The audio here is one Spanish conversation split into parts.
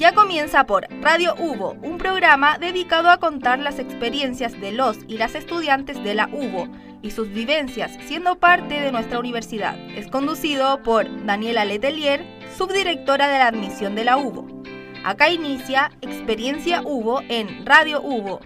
Ya comienza por Radio Hugo, un programa dedicado a contar las experiencias de los y las estudiantes de la UBO y sus vivencias siendo parte de nuestra universidad. Es conducido por Daniela Letelier, subdirectora de la admisión de la UBO. Acá inicia Experiencia UBO en Radio UBO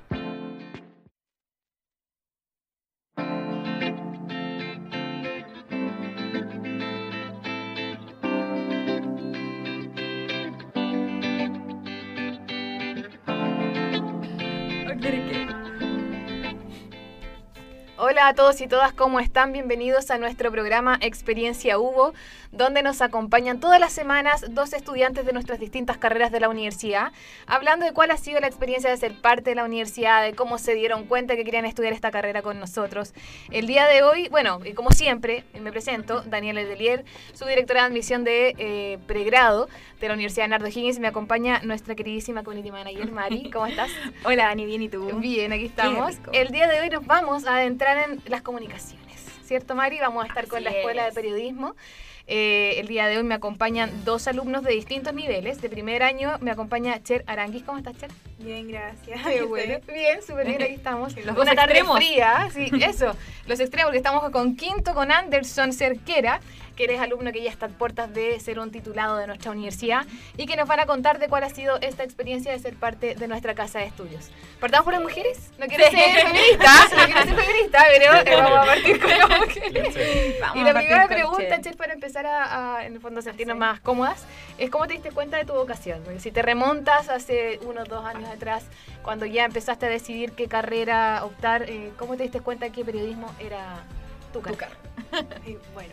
Hola a todos y todas, ¿cómo están? Bienvenidos a nuestro programa Experiencia Hugo, donde nos acompañan todas las semanas dos estudiantes de nuestras distintas carreras de la universidad, hablando de cuál ha sido la experiencia de ser parte de la universidad, de cómo se dieron cuenta que querían estudiar esta carrera con nosotros. El día de hoy, bueno, y como siempre, me presento, Daniela Delier, su directora de admisión de eh, pregrado de la Universidad Nardo Higgins, me acompaña nuestra queridísima community manager, Mari. ¿Cómo estás? Hola, Dani, bien, ¿y tú? Bien, aquí estamos. El día de hoy nos vamos a adentrar en las comunicaciones, ¿cierto Mari? Vamos a estar con la Escuela de Periodismo. Eh, el día de hoy me acompañan dos alumnos de distintos niveles. De primer año me acompaña Cher Aranguis. ¿Cómo estás, Cher? Bien, gracias. Bien, súper bien, aquí estamos. Los Una tarde fría, sí, eso. Los extremos, porque estamos con quinto con Anderson Cerquera que eres alumno que ya está a puertas de ser un titulado de nuestra universidad y que nos van a contar de cuál ha sido esta experiencia de ser parte de nuestra casa de estudios. ¿Partamos por las mujeres? No quiero ser feminista, no quiero ser feminista, pero eh, vamos a partir con las mujeres. y la primera pregunta, para empezar a, en el fondo, sentirnos más cómodas, es cómo te diste cuenta de tu vocación. si te remontas hace unos dos años atrás, cuando ya empezaste a decidir qué carrera optar, eh, ¿cómo te diste cuenta de que periodismo era tu carrera? bueno,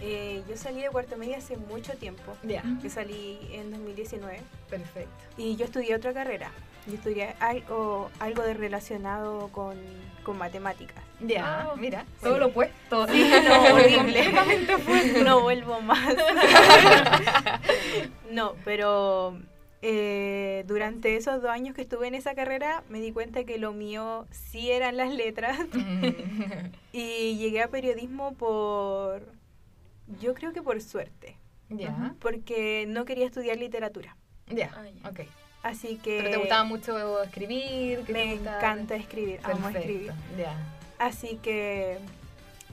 eh, yo salí de cuarto medio hace mucho tiempo. Ya. Yo salí en 2019. Perfecto. Y yo estudié otra carrera. Yo estudié algo, algo de relacionado con, con matemáticas. Ya, ah, mira, todo lo opuesto. Sí, no, horrible. no vuelvo más. no, pero eh, durante esos dos años que estuve en esa carrera me di cuenta que lo mío sí eran las letras. y llegué a periodismo por yo creo que por suerte. Ya. Porque no quería estudiar literatura. Ya, ah, ok. Así que... ¿Pero te gustaba mucho escribir? Me encanta escribir, amo escribir. Ya. Así que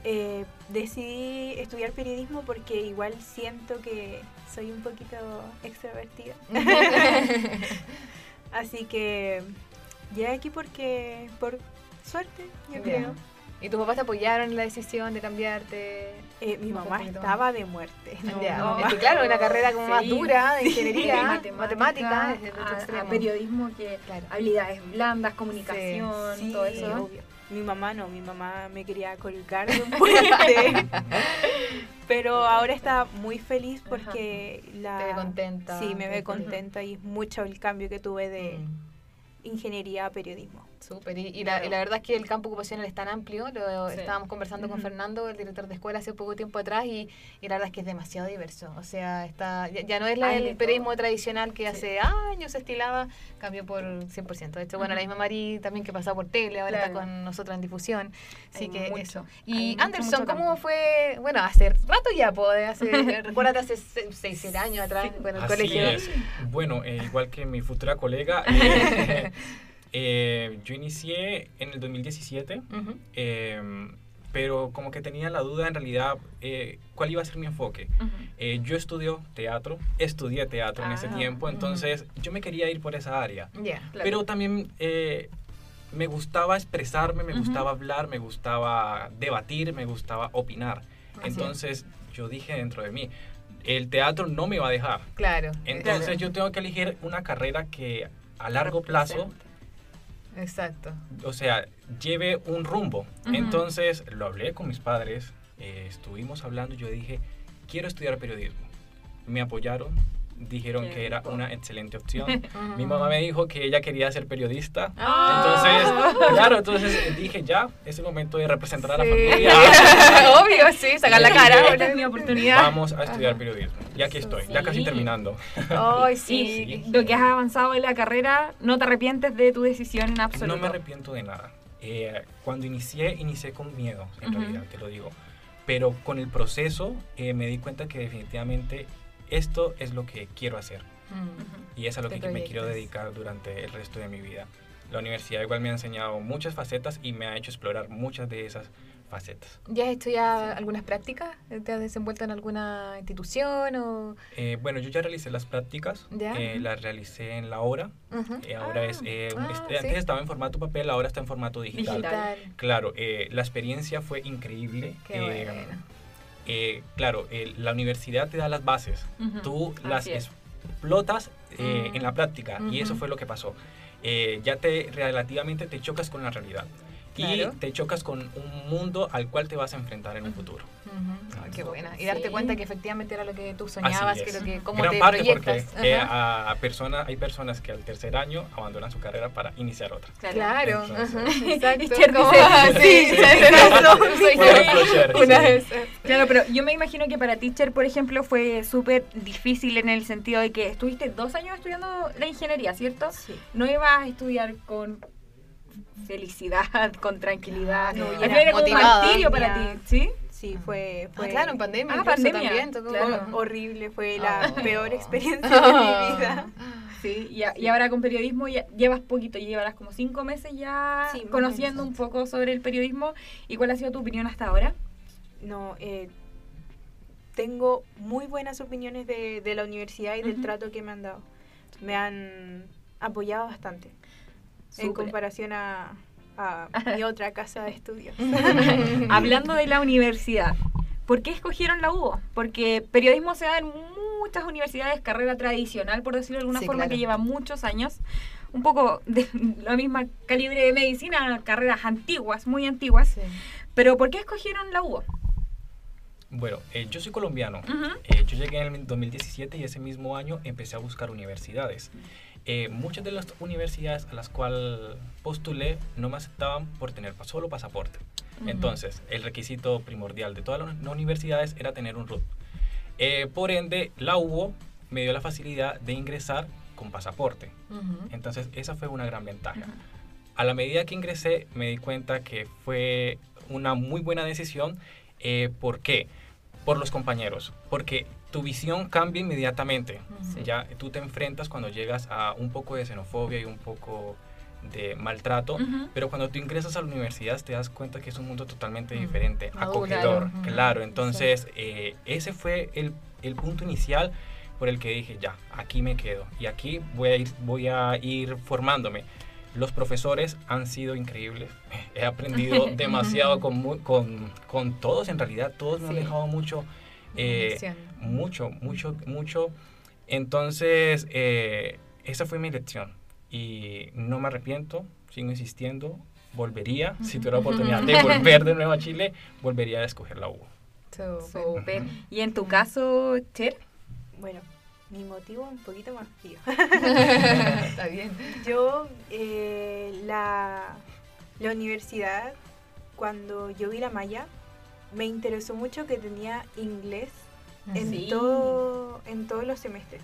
eh, decidí estudiar periodismo porque igual siento que soy un poquito extrovertida. Así que llegué aquí porque, por suerte, yo creo. ¿Y tus papás te apoyaron en la decisión de cambiarte? Eh, mi mamá estaba de muerte. claro, una carrera como más dura de ingeniería, matemática, periodismo, que habilidades blandas, comunicación, todo eso. Mi mamá no, mi mamá me quería colgar de un puente. Pero ahora está muy feliz porque la... Te ve contenta. Sí, me ve contenta y es mucho el cambio que tuve de mm. ingeniería a periodismo. Súper, y, la, verdad es que el campo ocupacional es tan amplio, lo estábamos conversando con Fernando, el director de escuela, hace poco tiempo atrás, y, la verdad es que es demasiado diverso. O sea, está ya, no es el periodismo tradicional que hace años se estilaba, cambió por 100%. De hecho, bueno, la misma Mari también que pasó por tele, ahora está con nosotros en difusión. Así que eso. Y Anderson, ¿cómo fue? Bueno, hace rato ya, hace, recuérdate, hace 6, 7 años atrás, bueno, el colegio. Bueno, eh, igual que mi futura colega. Eh, eh, yo inicié en el 2017, em, pero como que tenía la duda en realidad eh, cuál iba a ser mi enfoque. Eh, yo estudio teatro, estudié teatro en ese ah, tiempo, entonces yo me quería ir por esa área. Pero también me gustaba expresarme, me gustaba hablar, me gustaba debatir, me gustaba opinar. entonces yo dije dentro de mí, el teatro no me va a dejar. Claro. Entonces yo tengo que elegir una carrera que a largo plazo Exacto. O sea, lleve un rumbo. Entonces lo hablé con mis padres, eh, estuvimos hablando, yo dije, quiero estudiar periodismo. Me apoyaron, dijeron que era una excelente opción. Mi mamá me dijo que ella quería ser periodista. Ah. Entonces, claro, entonces dije, ya, es el momento de representar a la familia. Obvio, sí, sacar la cara, es mi oportunidad. Vamos a estudiar periodismo. Y aquí estoy, ya casi terminando. Ay, sí. Lo que has avanzado en la carrera, ¿no te arrepientes de tu decisión en absoluto? No me arrepiento de nada. Eh, cuando inicié, inicié con miedo, en realidad, te lo digo. Pero con el proceso eh, me di cuenta que definitivamente esto es lo que quiero hacer. Y es a lo que me quiero dedicar durante el resto de mi vida. La universidad igual me ha enseñado muchas facetas y me ha hecho explorar muchas de esas facetas. ¿Ya has estudiado algunas prácticas? ¿Te has desenvuelto en alguna institución? O? Eh, bueno, yo ya realicé las prácticas, eh, las realicé en la hora. Eh, ahora es, ah, este, antes estaba en formato papel, ahora está en formato digital. Claro, la experiencia fue increíble. claro, la universidad te da las bases, tú las explotas en la práctica y eso fue lo que pasó. ya te relativamente te chocas con la realidad y te chocas con un mundo al cual te vas a enfrentar en un futuro. qué buena. Y darte cuenta que efectivamente era lo que tú soñabas, que lo que, cómo te proyectas. Porque, eh, a, hay personas que al tercer año abandonan su carrera para iniciar otra. Claro. Exacto. sí, Claro, pero yo me imagino que para teacher, por ejemplo, fue súper difícil en el sentido de que estuviste dos años estudiando la ingeniería, ¿cierto? Sí. No ibas a estudiar con felicidad, con tranquilidad. No, y era como un martirio para ti, ¿sí? Sí, fue, fue ah, claro, en pandemia. Ah, pandemia. También, claro. horrible, fue la ah. peor experiencia de mi vida. Sí, y, y, ahora con periodismo ya llevas poquito, llevarás como cinco meses ya conociendo un poco sobre el periodismo. ¿Y cuál ha sido tu opinión hasta ahora? No, eh, tengo muy buenas opiniones de, de la universidad y del trato que me han dado. Me han apoyado bastante en comparación a, mi otra casa de estudios. Hablando de la universidad, ¿por qué escogieron la UBO? Porque periodismo se da en muchas universidades, carrera tradicional, por decirlo de alguna forma, que lleva muchos años. Un poco de la misma calibre de medicina, carreras antiguas, muy antiguas. Pero ¿por qué escogieron la UBO? Bueno, eh, yo soy colombiano. Eh, yo llegué en el 2017 y ese mismo año empecé a buscar universidades. Eh, muchas de las universidades a las cuales postulé no me aceptaban por tener solo pasaporte. Entonces, el requisito primordial de todas las universidades era tener un RUT. Eh, por ende, la UBO me dio la facilidad de ingresar con pasaporte. Entonces, esa fue una gran ventaja. A la medida que ingresé, me di cuenta que fue una muy buena decisión. Eh, ¿Por qué? Por los compañeros. Porque tu visión cambia inmediatamente. Ya tú te enfrentas cuando llegas a un poco de xenofobia y un poco de maltrato, pero cuando tú ingresas a la universidad te das cuenta que es un mundo totalmente diferente, acogedor, claro. Entonces, eh, ese fue el, el, punto inicial por el que dije, ya, aquí me quedo y aquí voy a ir, voy a ir formándome. Los profesores han sido increíbles. He aprendido demasiado con, con, con todos, en realidad, todos me han dejado mucho eh, mucho, mucho, mucho. Entonces, eh, esa fue mi lección y no me arrepiento, sigo insistiendo, volvería, si tuviera la oportunidad de volver de nuevo a Chile, volvería a escoger la U. ¿Y en tu caso, Cher? Bueno, mi motivo un poquito más frío. Está bien. Yo, eh, la, la universidad, cuando yo vi la malla, me interesó mucho que tenía inglés en, todo, en todos los semestres.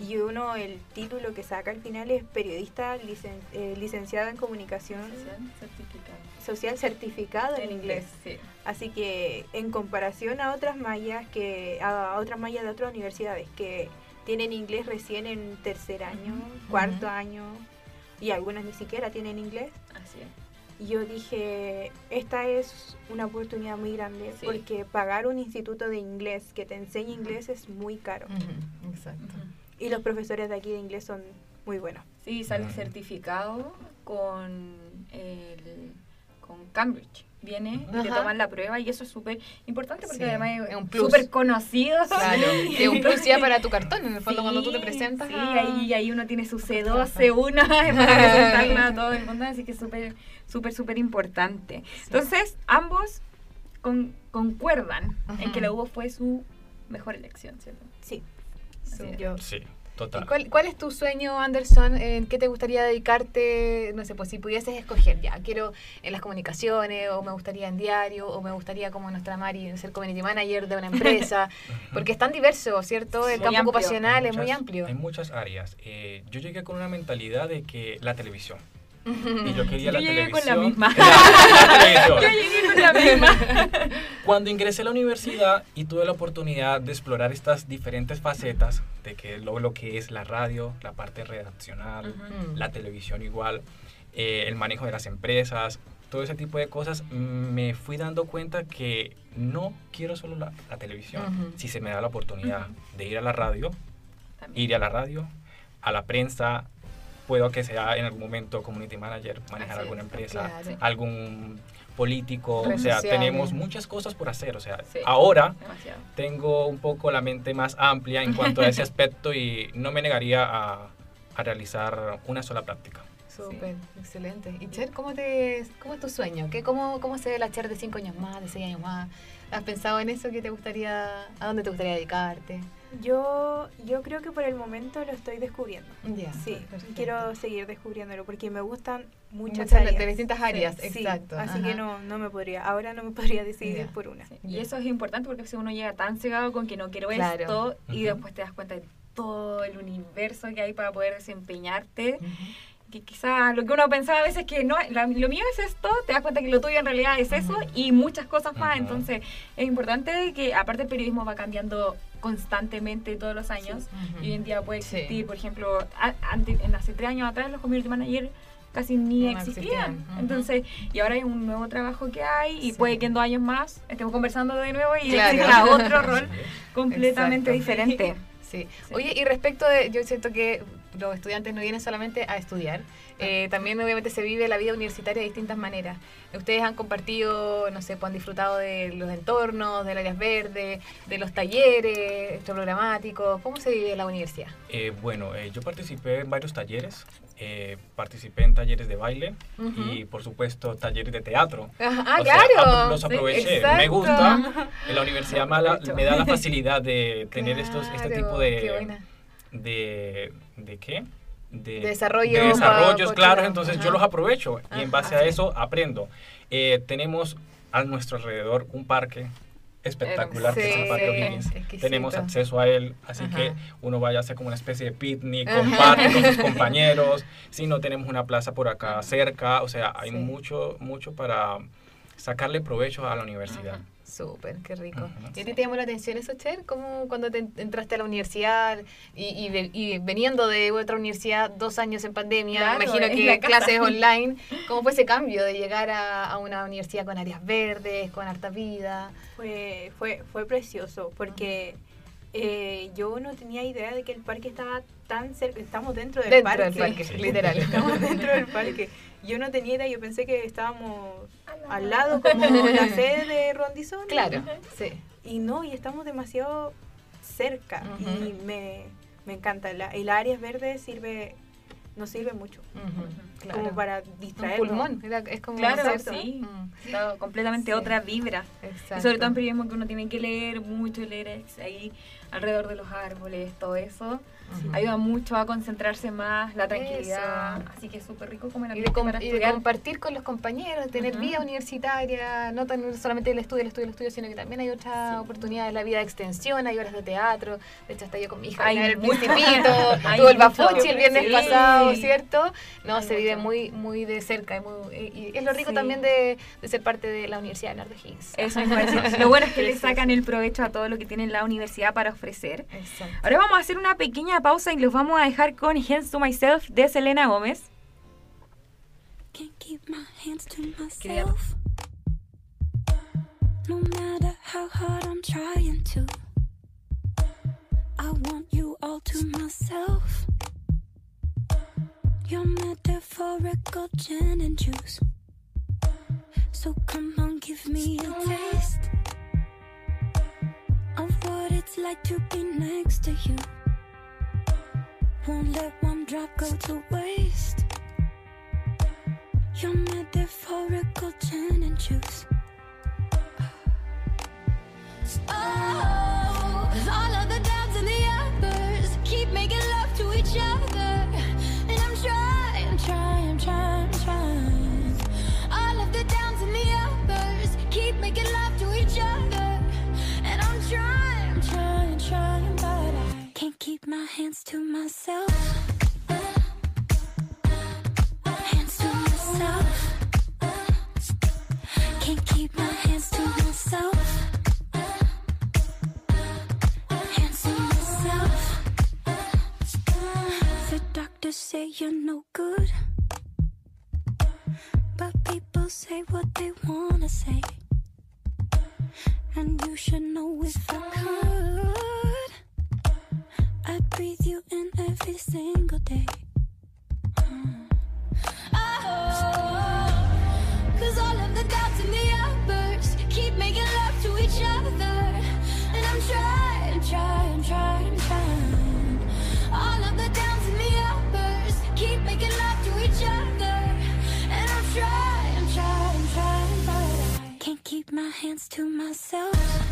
Y uno, el título que saca al final es periodista eh, licenciado en comunicación social certificado, en, inglés. Así que en comparación a otras mallas que a otras mallas de otras universidades que tienen inglés recién en tercer año, cuarto año y algunas ni siquiera tienen inglés. Así es yo dije, esta es una oportunidad muy grande porque pagar un instituto de inglés que te enseñe inglés es muy caro. Exacto. Y los profesores de aquí de inglés son muy buenos. Sí, sale certificado con, el, con Cambridge viene y te toman la prueba y eso es súper importante porque además es un súper conocido. Claro, es un plus ya para tu cartón, en el fondo cuando tú te presentas. Sí, ahí, ahí uno tiene su C2, C1 para presentarla a todo el mundo, así que es súper, súper, súper importante. Entonces, ambos con, concuerdan en que la UBO fue su mejor elección, ¿cierto? Sí. Sí, sí. Cuál, es tu sueño, Anderson? ¿En qué te gustaría dedicarte? No sé, pues si pudieses escoger ya, quiero en las comunicaciones, o me gustaría en diario, o me gustaría como nuestra Mari ser community manager de una empresa, porque es tan diverso, ¿cierto? El campo ocupacional es muy amplio. Hay muchas áreas. Eh, yo llegué con una mentalidad de que la televisión, y yo quería yo la llegué televisión. Con la misma. yo llegué con la misma. Cuando ingresé a la universidad y tuve la oportunidad de explorar estas diferentes facetas de que lo, lo que es la radio, la parte redaccional, la televisión igual, eh, el manejo de las empresas, todo ese tipo de cosas, me fui dando cuenta que no quiero solo la, la televisión. Si se me da la oportunidad de ir a la radio, También. ir a la radio, a la prensa, puedo que sea en algún momento community manager, manejar Así alguna empresa, claro. algún político, Redes o sea, sociales. tenemos muchas cosas por hacer, o sea, sí, ahora demasiado. tengo un poco la mente más amplia en cuanto a ese aspecto y no me negaría a, a realizar una sola práctica. Súper, sí. excelente. Y Cher, ¿cómo, te, ¿cómo es tu sueño? ¿Qué, cómo, ¿Cómo se ve la Cher de 5 años más, de 6 años más? ¿Has pensado en eso? ¿Qué te gustaría, ¿A dónde te gustaría dedicarte? Yo, yo creo que por el momento lo estoy descubriendo. Yeah, sí, perfecto. quiero seguir descubriéndolo porque me gustan muchas, muchas áreas. de distintas áreas, sí, exacto. Sí, así Ajá. que no, no me podría, ahora no me podría decidir yeah. por una. Sí. Y eso es importante porque si uno llega tan cegado con que no quiero claro. esto uh -huh. y después te das cuenta de todo el universo que hay para poder desempeñarte. Uh -huh que quizás lo que uno pensaba a veces que no, la, lo mío es esto, te das cuenta que lo tuyo en realidad es eso uh -huh. y muchas cosas más. Uh -huh. Entonces es importante que aparte el periodismo va cambiando constantemente todos los años sí. uh -huh. y hoy en día puede existir, sí. por ejemplo, a, ante, en hace tres años atrás los community managers casi ni no existían. existían. Entonces, y ahora hay un nuevo trabajo que hay y sí. puede que en dos años más estemos conversando de nuevo y claro. exista otro rol completamente Exacto. diferente. Sí. sí. Oye, y respecto de, yo siento que los estudiantes no vienen solamente a estudiar, eh, también obviamente se vive la vida universitaria de distintas maneras. Ustedes han compartido, no sé, pues han disfrutado de los entornos, del áreas verdes, de los talleres programáticos. ¿Cómo se vive la universidad? Eh, bueno, eh, yo participé en varios talleres. Eh, participé en talleres de baile uh -huh. y por supuesto talleres de teatro. Ah, o claro. Sea, los aproveché. Sí, me gusta. En la universidad mala, me da la facilidad de tener claro, estos, este tipo de, de, de qué? De, de, desarrollo de desarrollos claros, entonces Ajá. yo los aprovecho y en base a eso aprendo. Eh, tenemos a nuestro alrededor un parque espectacular sí, que es el Parque O'Higgins. Tenemos acceso a él, así Ajá. que uno vaya a hacer como una especie de picnic, comparte con sus compañeros. Si no tenemos una plaza por acá cerca, o sea, hay mucho, mucho para sacarle provecho a la universidad. Ajá. Súper, qué rico. Uh -huh. ¿Y a ti te llamó la atención eso, Cher? ¿Cómo cuando te entraste a la universidad y, y, y veniendo de otra universidad dos años en pandemia, claro, me imagino que clases online, ¿cómo fue ese cambio de llegar a, a, una universidad con áreas verdes, con harta vida? Fue, fue, fue precioso porque... Uh -huh. Eh, yo no tenía idea de que el parque estaba tan cerca, estamos dentro del dentro parque. Del parque sí. literal. Estamos dentro del parque. Yo no tenía idea, yo pensé que estábamos al lado como la sede de Rondizón. Claro, sí. Y no, y estamos demasiado cerca uh -huh. y me, me encanta. La, el área verde sirve nos sirve mucho uh -huh, claro. como para distraernos. Un pulmón, es como claro, sí, mm. completamente sí. otra vibra. Exacto. Y sobre todo en periodismo que uno tiene que leer mucho, leer ahí alrededor de los árboles, todo eso. -huh. Ayuda mucho a concentrarse más, la tranquilidad. Eso. Así que es súper rico como en y, de com y de compartir con los compañeros, tener uh -huh. vida universitaria, no tan solamente el estudio, el estudio, el estudio, sino que también hay otras sí. oportunidades, la vida de extensión, hay horas de teatro. De hecho, hasta yo con mi hija, hay el principito, tuvo el bafuchi el viernes sí. pasado, ¿cierto? No, hay se mucho. vive muy muy de cerca. Y, muy, y es lo rico sí. también de, de, ser parte de la Universidad de Nardo Higgins. Eso es Lo bueno es que le sacan el provecho a todo lo que tiene la universidad para ofrecer. Exacto. Ahora vamos a hacer una pequeña pausa y los vamos a dejar con Hands to Myself de Selena Gómez. Can't keep my hands to myself. No matter how hard I'm trying to. I want you all to myself. Your metaphorical gin and juice. So come on, give me a taste it's like to be next to you. Won't let one drop go to waste. Your metaphorical gin and juice. Oh, all of the downs and the uppers keep making love to each other. My hands to myself. Hands to myself.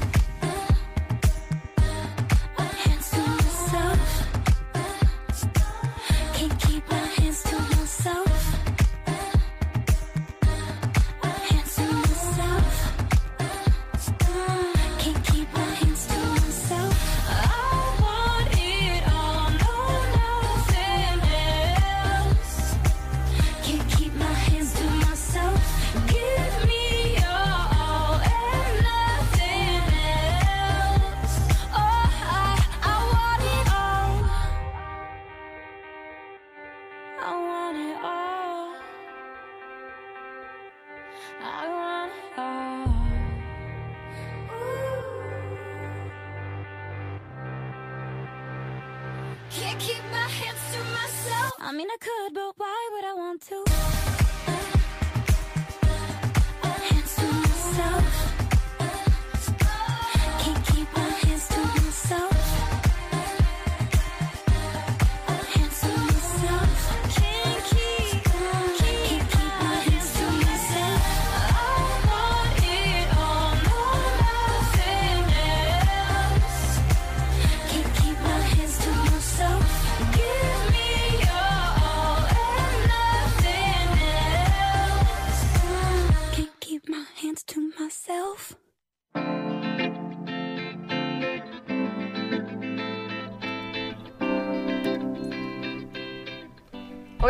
I mean, I could, but why would I want to?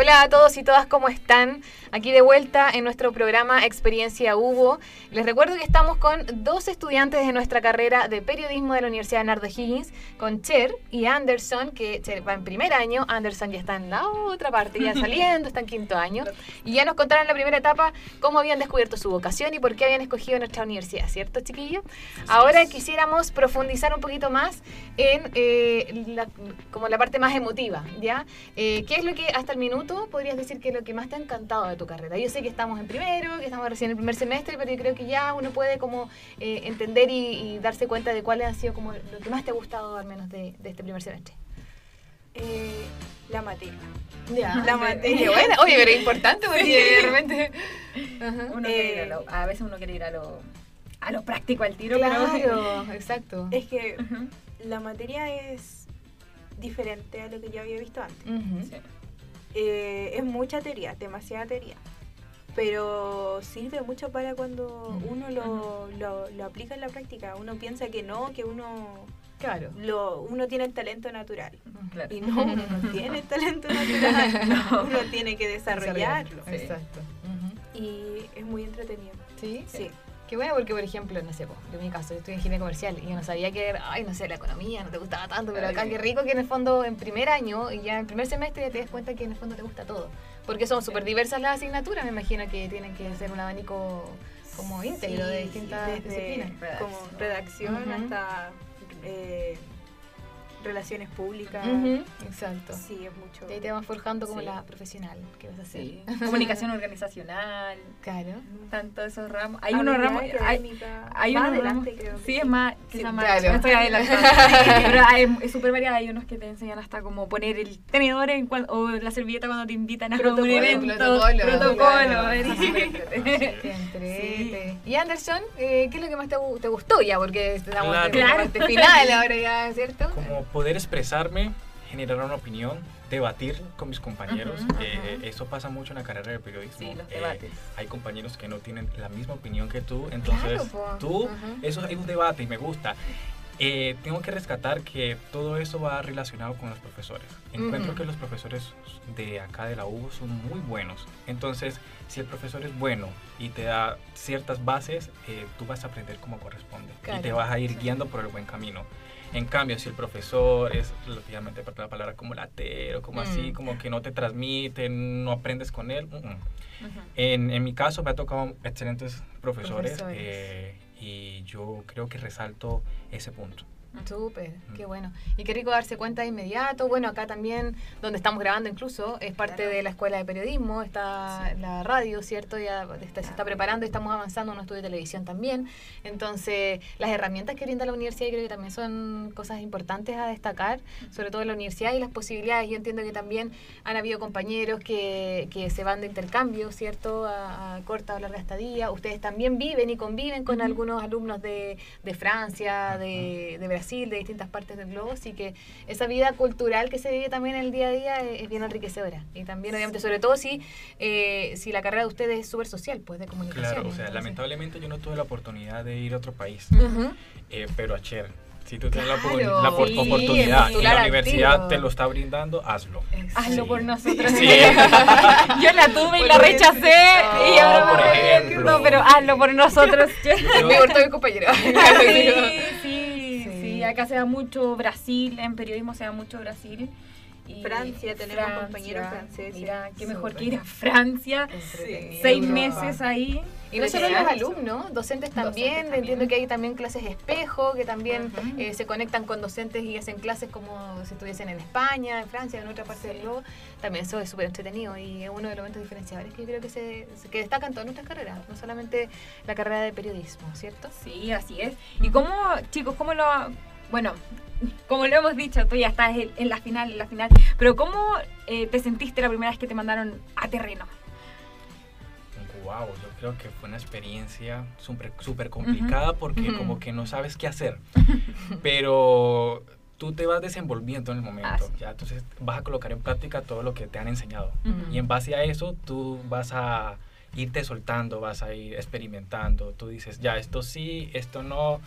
Hola a todos y todas, ¿cómo están? Aquí de vuelta en nuestro programa Experiencia Hugo. Les recuerdo que estamos con dos estudiantes de nuestra carrera de periodismo de la Universidad de Nardo Higgins, con Cher y Anderson, que Cher va en primer año, Anderson ya está en la otra parte, ya saliendo, está en quinto año. Y ya nos contaron en la primera etapa cómo habían descubierto su vocación y por qué habían escogido nuestra universidad, ¿cierto, chiquillos? Ahora quisiéramos profundizar un poquito más en eh, la, como la parte más emotiva, ¿ya? Eh, ¿Qué es lo que hasta el minuto podrías decir que es lo que más te ha encantado de tu carrera? Yo sé que estamos en primero, que estamos recién en el primer semestre, pero yo creo que ya uno puede como eh, entender y, y darse cuenta de cuál ha sido como lo que más te ha gustado al menos de, de este primer semestre. Eh, la materia. Ya, La materia. Qué buena. Oye, pero es importante porque de repente... Ajá. Uno quiere ir a, lo- a veces uno quiere ir a lo, a lo práctico al tiro, pero Claro, exacto. Es que la materia es diferente a lo que yo había visto antes. Sí. Eh, es mucha teoría, demasiada teoría. Pero sirve mucho para cuando uno lo, lo, lo aplica en la práctica. Uno piensa que no, que uno, Claro. lo, uno tiene el talento natural. Claro. Y no, uno no tiene el talento natural. Uno tiene que desarrollarlo. Exacto. Y es muy entretenido. ¿Sí? Sí. Qué bueno porque, por ejemplo, no sé, po, en mi caso, yo estoy en ingeniería comercial y yo no sabía que, ay, no sé, la economía no te gustaba tanto, pero acá qué rico que en el fondo en primer año y ya en primer semestre ya te das cuenta que en el fondo te gusta todo. Porque son súper diversas las asignaturas, me imagino que tienen que ser un abanico como íntegro de Sí, distintas desde disciplinas. Como redacción hasta eh, relaciones públicas. Ujú, Exacto. Sí, es mucho. Y ahí te van forjando como Sí. la profesional que vas a hacer. Sí. Comunicación organizacional, Claro. tanto esos ramos. Hay unos ramos. Hay, hay unos adelante, ramos- creo. Sí, es más, Sí, más. claro. no estoy adelantando. Sí, pero hay- es súper variada. Hay unos que te enseñan hasta como poner el tenedor en cuan- o la servilleta cuando te invitan a Protocolo, un evento. protocolo, Protocolo. entrete. Y Anderson, eh, ¿qué es lo que más te, te gustó ya? Porque estamos Claro. en la parte final ahora ya, ¿cierto? Como poder expresarme, generar una opinión, debatir con mis compañeros. Eh, eso pasa mucho en la carrera de periodismo. Sí, los Eh, debates. hay compañeros que no tienen la misma opinión que tú, entonces Claro, tú, eso es un debate y me gusta. Eh, tengo que rescatar que todo eso va relacionado con los profesores. Encuentro que los profesores de acá de la U son muy buenos. Entonces, si el profesor es bueno y te da ciertas bases, tú vas a aprender como corresponde y te vas a ir guiando por el buen camino. En cambio, si el profesor es, lógicamente, la palabra como latero, como así, mm. como que no te transmite, no aprendes con él. en, en, mi caso me ha tocado excelentes profesores, eh, y yo creo que resalto ese punto. Súper, qué bueno. Y qué rico darse cuenta de inmediato. Bueno, acá también, donde estamos grabando incluso, es parte de la escuela de periodismo, está la radio, ¿cierto? Ya se está preparando, estamos avanzando en un estudio de televisión también. Entonces, las herramientas que brinda la universidad creo que también son cosas importantes a destacar, sobre todo en la universidad y las posibilidades. Yo entiendo que también han habido compañeros que, que se van de intercambio, ¿cierto? A, corta o larga estadía. Ustedes también viven y conviven con algunos alumnos de, de Francia, de, de Brasil de distintas partes del globo, así que esa vida cultural que se vive también en el día a día es, bien enriquecedora. Y también, obviamente, sobre todo si, eh, si la carrera de ustedes es súper social, pues, de comunicación. Claro, o sea, lamentablemente yo no tuve la oportunidad de ir a otro país, eh, pero a Cher si tú tienes la, oportunidad y la universidad te lo está brindando, hazlo. Hazlo por nosotros. Yo la tuve y la rechacé y ahora por ejemplo. pero hazlo por nosotros. Me mi compañera. sí, sí acá se da mucho Brasil, en periodismo se da mucho Brasil. Y Francia, tenemos compañeros franceses. Mira, qué mejor que ir a Francia, seis meses ahí. Y no solo los alumnos, docentes también, entiendo que hay también clases espejo, que también eh, se conectan con docentes y hacen clases como si estuviesen en España, en Francia, en otra parte del globo. También eso es súper entretenido y es uno de los elementos diferenciadores que yo creo que se que destacan todas nuestras carreras, no solamente la carrera de periodismo, ¿cierto? Sí, así es. ¿Y cómo, chicos, cómo lo bueno, como lo hemos dicho, tú ya estás en la final, en la final. Pero ¿cómo eh, te sentiste la primera vez que te mandaron a terreno? Wow, yo creo que fue una experiencia súper super complicada porque como que no sabes qué hacer. Pero tú te vas desenvolviendo en el momento. Ah, ya, entonces vas a colocar en práctica todo lo que te han enseñado. Y en base a eso tú vas a irte soltando, vas a ir experimentando. Tú dices, ya, esto sí, esto no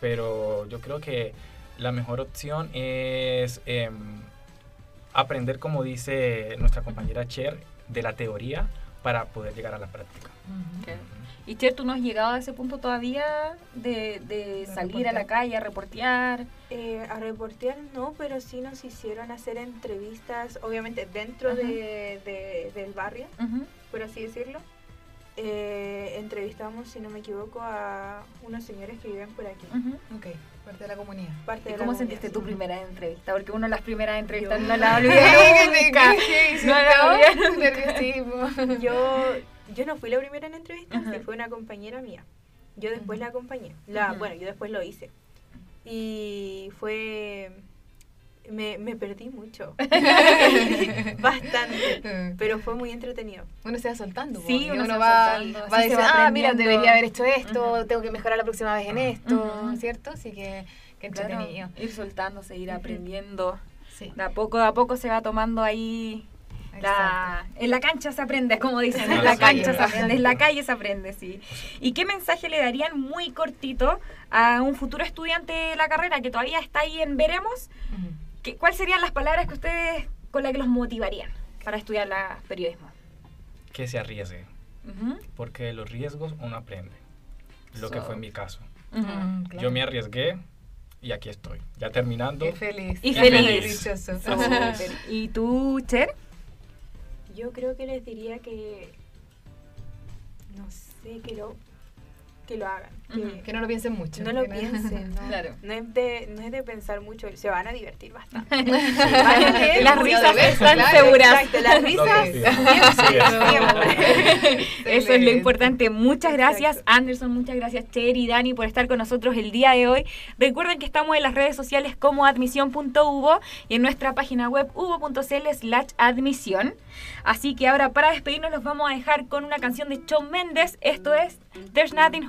pero yo creo que la mejor opción es em, aprender, como dice nuestra compañera Cher, de la teoría para poder llegar a la práctica. Y Cher, ¿tú no has llegado a ese punto todavía de, salir a la calle a reportear? Eh, a reportear no, pero sí nos hicieron hacer entrevistas, obviamente dentro de, del barrio, por así decirlo eh, entrevistamos, si no me equivoco, a unos señores que viven por aquí. Ok, parte de la comunidad. ¿Y cómo sentiste tu primera entrevista? Porque uno de las primeras entrevistas no la olvidé nunca. no la yo, yo no fui la primera en entrevista, sí fue una compañera mía. Yo después la acompañé. La, Bueno, yo después lo hice. Y fue me, me perdí mucho. Bastante. Pero fue muy entretenido. Uno se va soltando. Sí, uno, uno va, va, a decir, ah, mira, debería haber hecho esto, tengo que mejorar la próxima vez en esto, ¿cierto? Así que, qué entretenido. ir soltándose, ir aprendiendo. Sí. De a poco, de a poco se va tomando ahí la, en la cancha se aprende, como dicen, en la cancha se aprende, en la calle se aprende, sí. ¿Y qué mensaje le darían muy cortito a un futuro estudiante de la carrera que todavía está ahí en veremos? ¿Cuáles serían las palabras que ustedes con las que los motivarían para estudiar la periodismo? Que se arriesgue. Porque de los riesgos uno aprende. Lo que fue en mi caso. Yo me arriesgué y aquí estoy. Ya terminando. Y feliz. Y, feliz. ¿Y tú, Cher? Yo creo que les diría que. No sé, que lo que lo hagan. Que, no lo piensen mucho. No lo piensen, no. Claro. No es, de, no es de pensar mucho, se van a divertir bastante. las risas están seguras. Exacto, las risas Eso es lo importante. Muchas gracias, Anderson, muchas gracias, Cher y Dani, por estar con nosotros el día de hoy. Recuerden que estamos en las redes sociales como admisión.uvo y en nuestra página web uvo.cl slash admisión. Así que ahora para despedirnos los vamos a dejar con una canción de Shawn Mendes. Esto es There's Nothing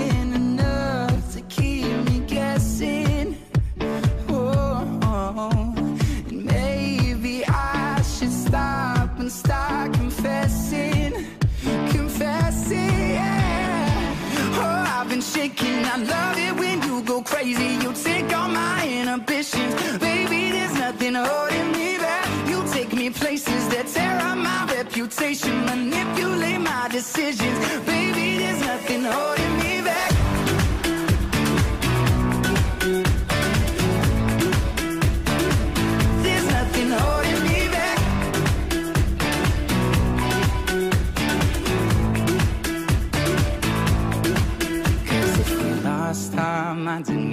crazy. You take all my inhibitions. Baby, there's nothing holding me back. You take me places that tear up my reputation. Manipulate my decisions. Baby, there's nothing holding me back. There's nothing holding me back. Cause if we lost our minds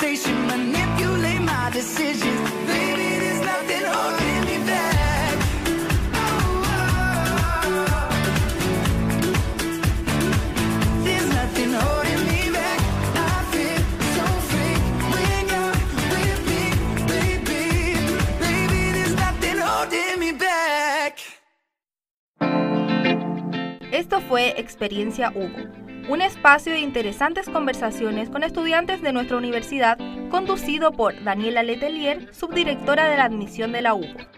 reputation. Manipulate my decisions. Baby, there's nothing holding me back. There's nothing holding me back. I feel so free when you're with me, baby. Baby, there's nothing holding me back. Esto fue Experiencia Hugo, un espacio de interesantes conversaciones con estudiantes de nuestra universidad, conducido por Daniela Letelier, subdirectora de la admisión de la UBO.